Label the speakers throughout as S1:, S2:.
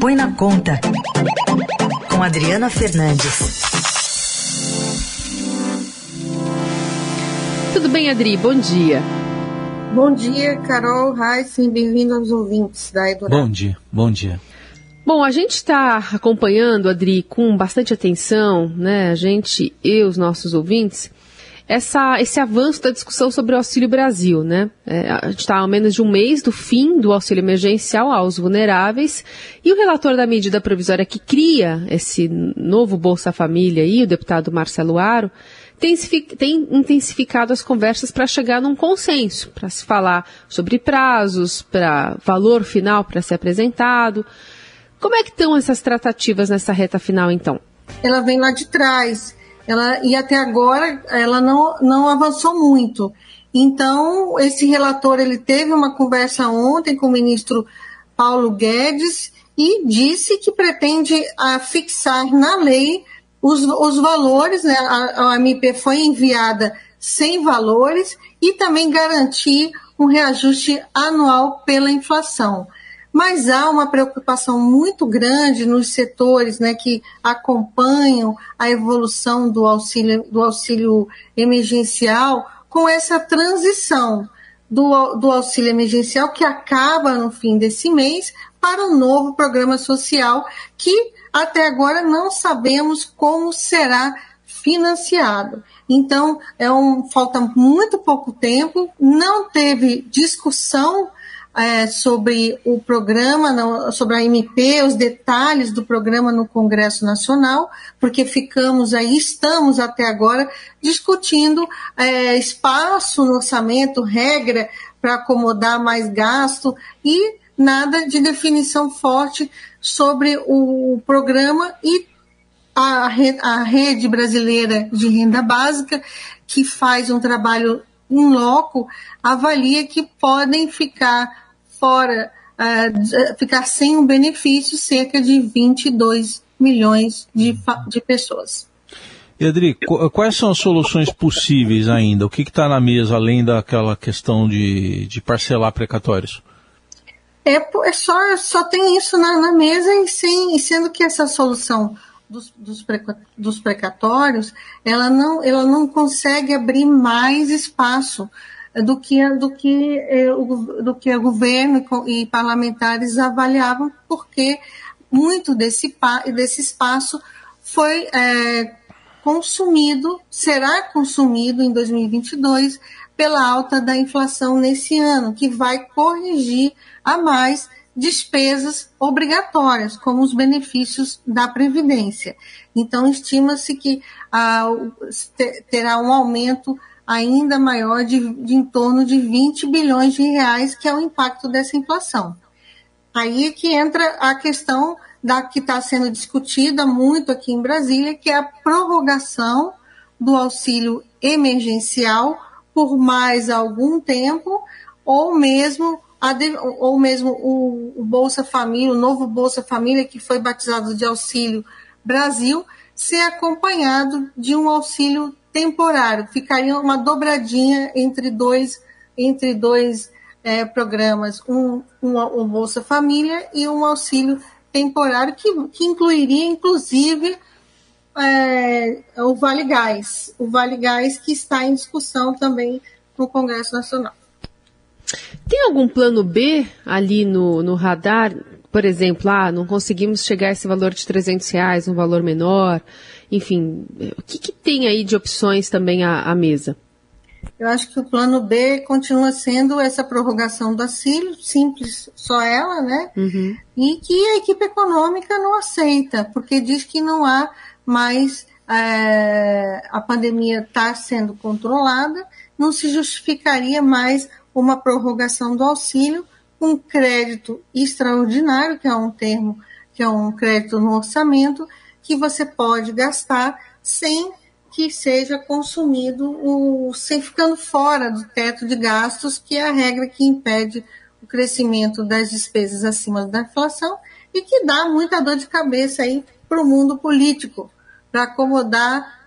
S1: Põe na Conta, com Adriana Fernandes.
S2: Tudo bem, Adri? Bom dia.
S3: Bom dia, Carol Heisen, bem-vindo aos ouvintes da Eldorado.
S4: Bom dia, bom dia.
S2: Bom, a gente está acompanhando, Adri, com bastante atenção, né? A gente e os nossos ouvintes, essa, esse avanço da discussão sobre o Auxílio Brasil, né? É, a gente está há menos de um mês do fim do auxílio emergencial aos vulneráveis e o relator da medida provisória que cria esse novo Bolsa Família aí, o deputado Marcelo Aro, tem intensificado as conversas para chegar num consenso, para se falar sobre prazos, para valor final para ser apresentado. Como é que estão essas tratativas nessa reta final, então?
S3: Ela vem lá de trás ela, e até agora ela não, não avançou muito. Então, esse relator ele teve uma conversa ontem com o ministro Paulo Guedes e disse que pretende ah, fixar na lei os, os valores, né? a, a MP foi enviada sem valores e também garantir um reajuste anual pela inflação mas há uma preocupação muito grande nos setores né, que acompanham a evolução do auxílio, do auxílio emergencial com essa transição do, do auxílio emergencial que acaba no fim desse mês para um novo programa social que até agora não sabemos como será financiado. Então, é um, falta muito pouco tempo, não teve discussão é, sobre o programa, sobre a MP, os detalhes do programa no Congresso Nacional, porque ficamos aí, estamos até agora discutindo é, espaço no orçamento, regra para acomodar mais gasto e nada de definição forte sobre o programa e a, a rede brasileira de renda básica, que faz um trabalho em loco, avalia que podem ficar fora, uh, ficar sem um benefício cerca de 22 milhões de, de pessoas.
S4: Edri, quais são as soluções possíveis ainda? O que está na mesa além daquela questão de, de parcelar precatórios?
S3: É, é só, só tem isso na, na mesa e, sem, e sendo que essa solução dos, dos, dos precatórios, ela não, ela não consegue abrir mais espaço do que, do que, eh, do que o governo e parlamentares avaliavam, porque muito desse, desse espaço foi é, consumido, será consumido em 2022 pela alta da inflação nesse ano, que vai corrigir a mais despesas obrigatórias, como os benefícios da Previdência. Então, estima-se que ah, terá um aumento ainda maior de, de em torno de 20 bilhões de reais, que é o impacto dessa inflação. Aí é que entra a questão da que está sendo discutida muito aqui em Brasília, que é a prorrogação do auxílio emergencial por mais algum tempo, ou mesmo, ou mesmo o, o Bolsa Família, o novo Bolsa Família, que foi batizado de Auxílio Brasil, ser acompanhado de um auxílio temporário, ficaria uma dobradinha entre dois, entre dois é, programas, um, um, um, Bolsa Família e um auxílio temporário, que, que incluiria, inclusive, é, o Vale Gás, o Vale Gás que está em discussão também no Congresso Nacional.
S2: Tem algum plano B ali no, no radar? Por exemplo, ah, não conseguimos chegar a esse valor de 300 reais, um valor menor. Enfim, o que, que tem aí de opções também à, à, mesa?
S3: Eu acho que o plano B continua sendo essa prorrogação do auxílio, simples, só ela, né? Uhum. E que a equipe econômica não aceita, porque diz que não há mais. É, a pandemia está sendo controlada, não se justificaria mais uma prorrogação do auxílio, um crédito extraordinário, que é um termo, que é um crédito no orçamento, que você pode gastar sem que seja consumido, o, sem ficando fora do teto de gastos, que é a regra que impede o crescimento das despesas acima da inflação e que dá muita dor de cabeça aí para o mundo político, para acomodar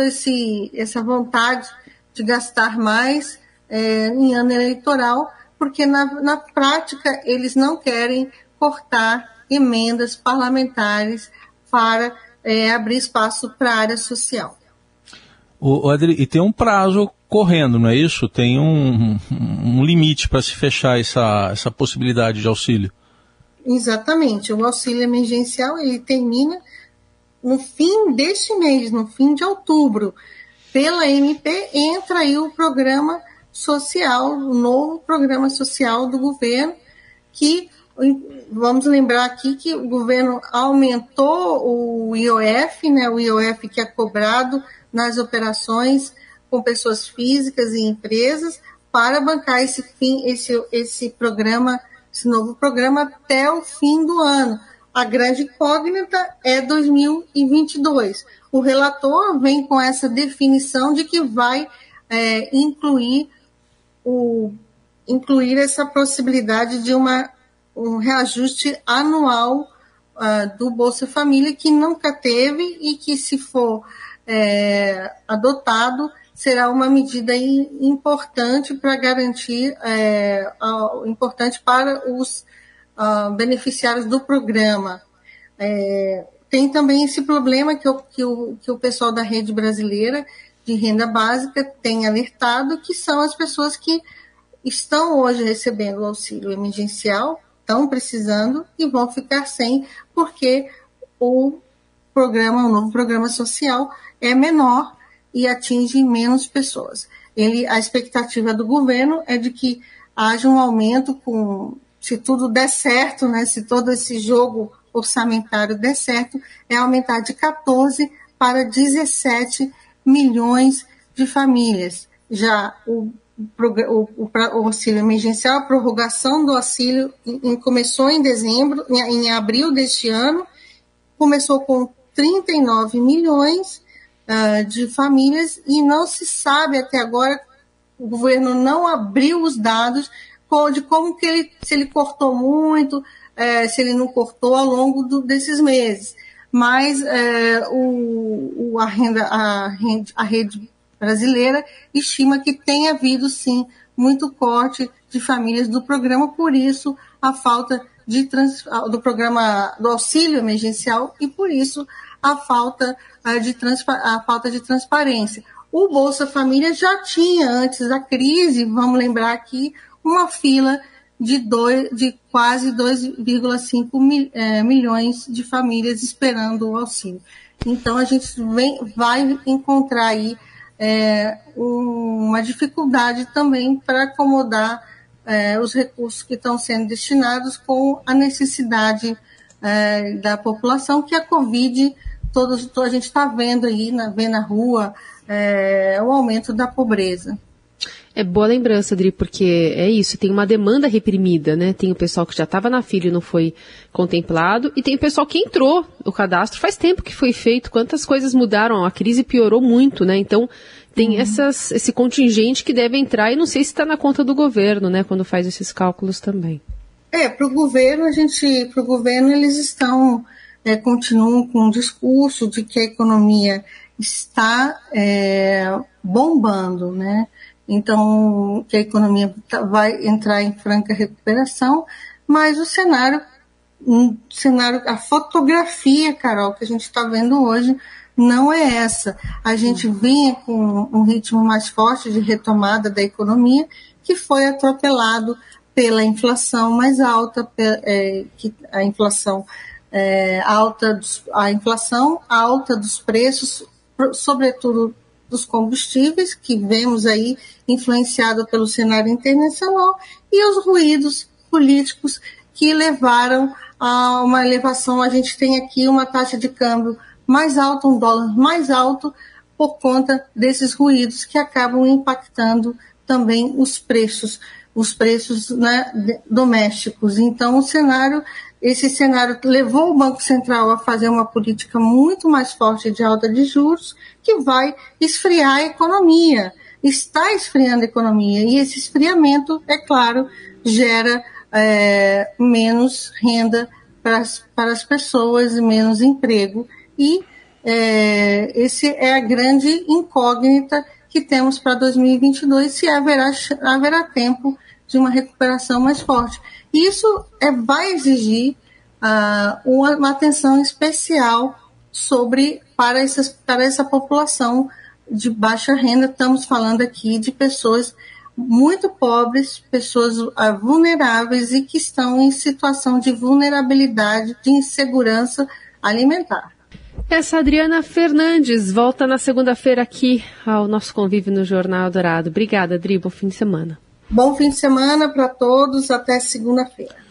S3: esse essa vontade de gastar mais é, em ano eleitoral, porque na, na prática eles não querem cortar emendas parlamentares para é, abrir espaço para a área social.
S4: O, Adri, e tem um prazo correndo, não é isso? Tem um, um limite para se fechar essa, essa possibilidade de auxílio.
S3: Exatamente. O auxílio emergencial ele termina no fim deste mês, no fim de outubro. Pela MP entra aí o programa social, o novo programa social do governo, que vamos lembrar aqui que o governo aumentou o IOF, né, o IOF que é cobrado nas operações com pessoas físicas e empresas para bancar esse fim, esse, esse programa, esse novo programa até o fim do ano. A grande incógnita é 2022. O relator vem com essa definição de que vai é, incluir o incluir essa possibilidade de uma, um reajuste anual uh, do Bolsa Família que nunca teve e que se for é, adotado, será uma medida importante para garantir, é, importante para os uh, beneficiários do programa. É, tem também esse problema que o, que, o, que o pessoal da rede brasileira de renda básica tem alertado, que são as pessoas que estão hoje recebendo o auxílio emergencial, estão precisando e vão ficar sem, porque o programa, o novo programa social é menor e atinge menos pessoas. Ele, a expectativa do governo é de que haja um aumento com, se tudo der certo, né, se todo esse jogo orçamentário der certo, é aumentar de 14 para 17 milhões de famílias. Já o, o, o, o auxílio emergencial, a prorrogação do auxílio em, começou em dezembro, em, em abril deste ano, começou com 39 milhões uh, de famílias e não se sabe até agora, o governo não abriu os dados de como que ele, se ele cortou muito, é, se ele não cortou ao longo do, desses meses. Mas é, o, o, a, renda, a, rede, a rede brasileira estima que tem havido, sim, muito corte de famílias do programa, por isso a falta de trans, do programa do auxílio emergencial e por isso a falta de, a falta de transparência. O Bolsa Família já tinha, antes da crise, vamos lembrar aqui, uma fila de, dois, de quase 2,5 mil, é, milhões de famílias esperando o auxílio. Então, a gente vem, vai encontrar aí é, uma dificuldade também para acomodar é, os recursos que estão sendo destinados com a necessidade é, da população, que a Covid todos, a gente está vendo aí, na, vendo na rua, é, o aumento da pobreza.
S2: É boa lembrança, Adri, porque é isso, tem uma demanda reprimida, né? Tem o pessoal que já estava na fila e não foi contemplado, e tem o pessoal que entrou. O cadastro faz tempo que foi feito, quantas coisas mudaram, a crise piorou muito, né? Então, tem uhum. essas, esse contingente que deve entrar, e não sei se está na conta do governo, né? Quando faz esses cálculos também.
S3: É, para o governo, a gente, para o governo, eles estão é, continuam com o discurso de que a economia está é, bombando, né? Então, que a economia tá, vai entrar em franca recuperação, mas o cenário, um cenário, a fotografia, Carol, que a gente está vendo hoje, não é essa. A gente vinha com um ritmo mais forte de retomada da economia, que foi atropelado pela inflação mais alta, é, que a inflação é, alta, dos, a inflação alta dos preços, sobretudo dos combustíveis, que vemos aí influenciado pelo cenário internacional, e os ruídos políticos que levaram a uma elevação. A gente tem aqui uma taxa de câmbio mais alta, um dólar mais alto, por conta desses ruídos que acabam impactando também os preços, os preços né, domésticos. Então, o cenário esse cenário levou o Banco Central a fazer uma política muito mais forte de alta de juros, que vai esfriar a economia. Está esfriando a economia. E esse esfriamento, é claro, gera é, menos renda para as, para as pessoas, menos emprego. E é, esse é a grande incógnita que temos para 2022, se haverá, haverá tempo de uma recuperação mais forte. Isso é, vai exigir uh, uma, uma, atenção especial sobre para, essas, para essa população de baixa renda. Estamos falando aqui de pessoas muito pobres, pessoas uh, vulneráveis e que estão em situação de vulnerabilidade, de insegurança alimentar.
S2: Essa Adriana Fernandes volta na segunda-feira aqui ao nosso convívio no Jornal Dourado. Obrigada, Adri. Bom fim de semana.
S3: Bom fim de semana para todos. Até segunda-feira.